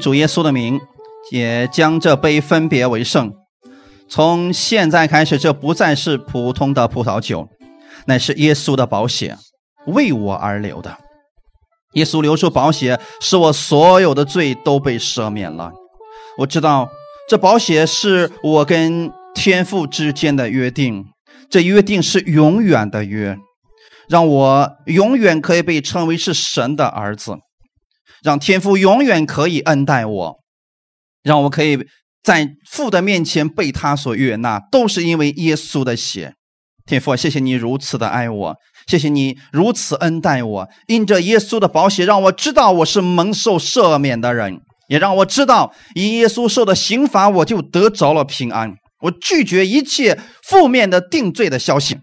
主耶稣的名，也将这杯分别为圣。从现在开始，这不再是普通的葡萄酒，乃是耶稣的宝血，为我而流的。耶稣流出宝血，使我所有的罪都被赦免了。我知道这宝血是我跟天父之间的约定，这约定是永远的约，让我永远可以被称为是神的儿子。让天父永远可以恩待我，让我可以在父的面前被他所悦纳，都是因为耶稣的血。天父，谢谢你如此的爱我，谢谢你如此恩待我。因着耶稣的宝血，让我知道我是蒙受赦免的人，也让我知道以耶稣受的刑罚，我就得着了平安。我拒绝一切负面的定罪的消息。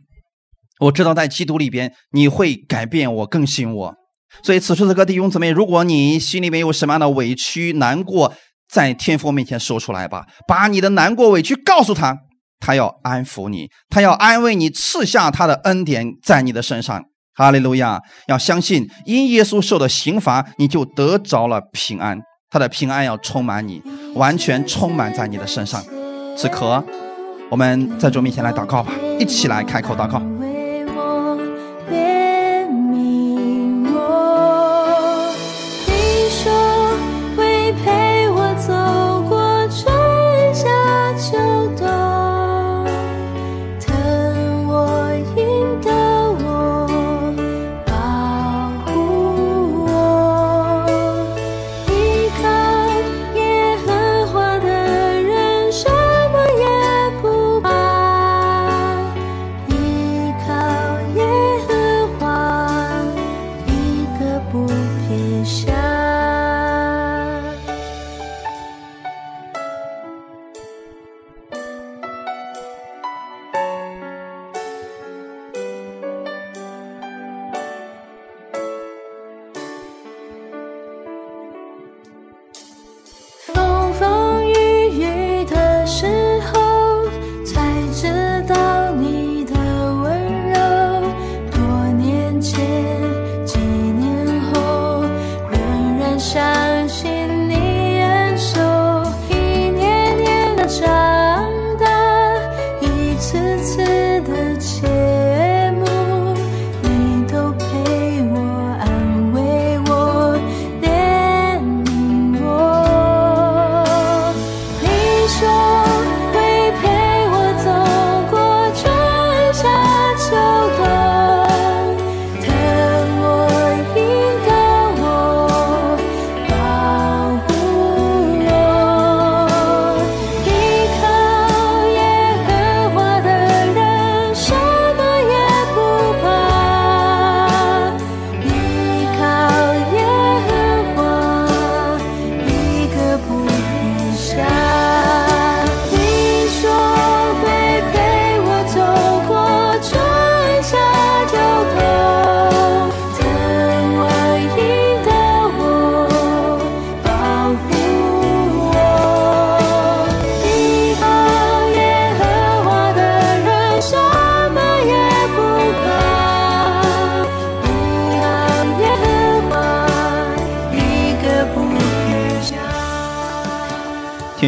我知道在基督里边，你会改变我，更新我。所以，此时此刻，弟兄姊妹，如果你心里面有什么样的委屈、难过，在天父面前说出来吧，把你的难过、委屈告诉他，他要安抚你，他要安慰你，赐下他的恩典在你的身上。哈利路亚！要相信，因耶稣受的刑罚，你就得着了平安，他的平安要充满你，完全充满在你的身上。此刻，我们在主面前来祷告吧，一起来开口祷告。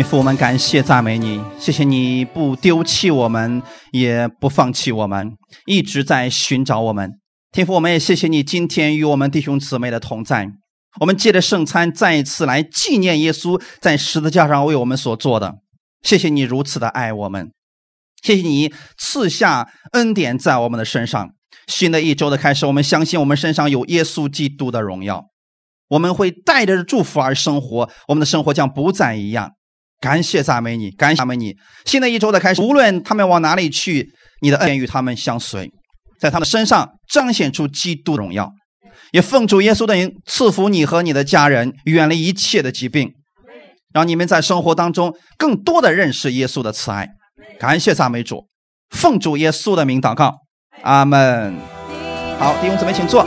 父，我们感谢赞美你，谢谢你不丢弃我们，也不放弃我们，一直在寻找我们。天父，我们也谢谢你今天与我们弟兄姊妹的同在。我们借着圣餐，再一次来纪念耶稣在十字架上为我们所做的。谢谢你如此的爱我们，谢谢你赐下恩典在我们的身上。新的一周的开始，我们相信我们身上有耶稣基督的荣耀，我们会带着祝福而生活，我们的生活将不再一样。感谢赞美你，感谢赞美你。新的一周的开始，无论他们往哪里去，你的恩典与他们相随，在他们身上彰显出基督荣耀。也奉主耶稣的名赐福你和你的家人，远离一切的疾病，让你们在生活当中更多的认识耶稣的慈爱。感谢赞美主，奉主耶稣的名祷告，阿门。好，弟兄姊妹请坐。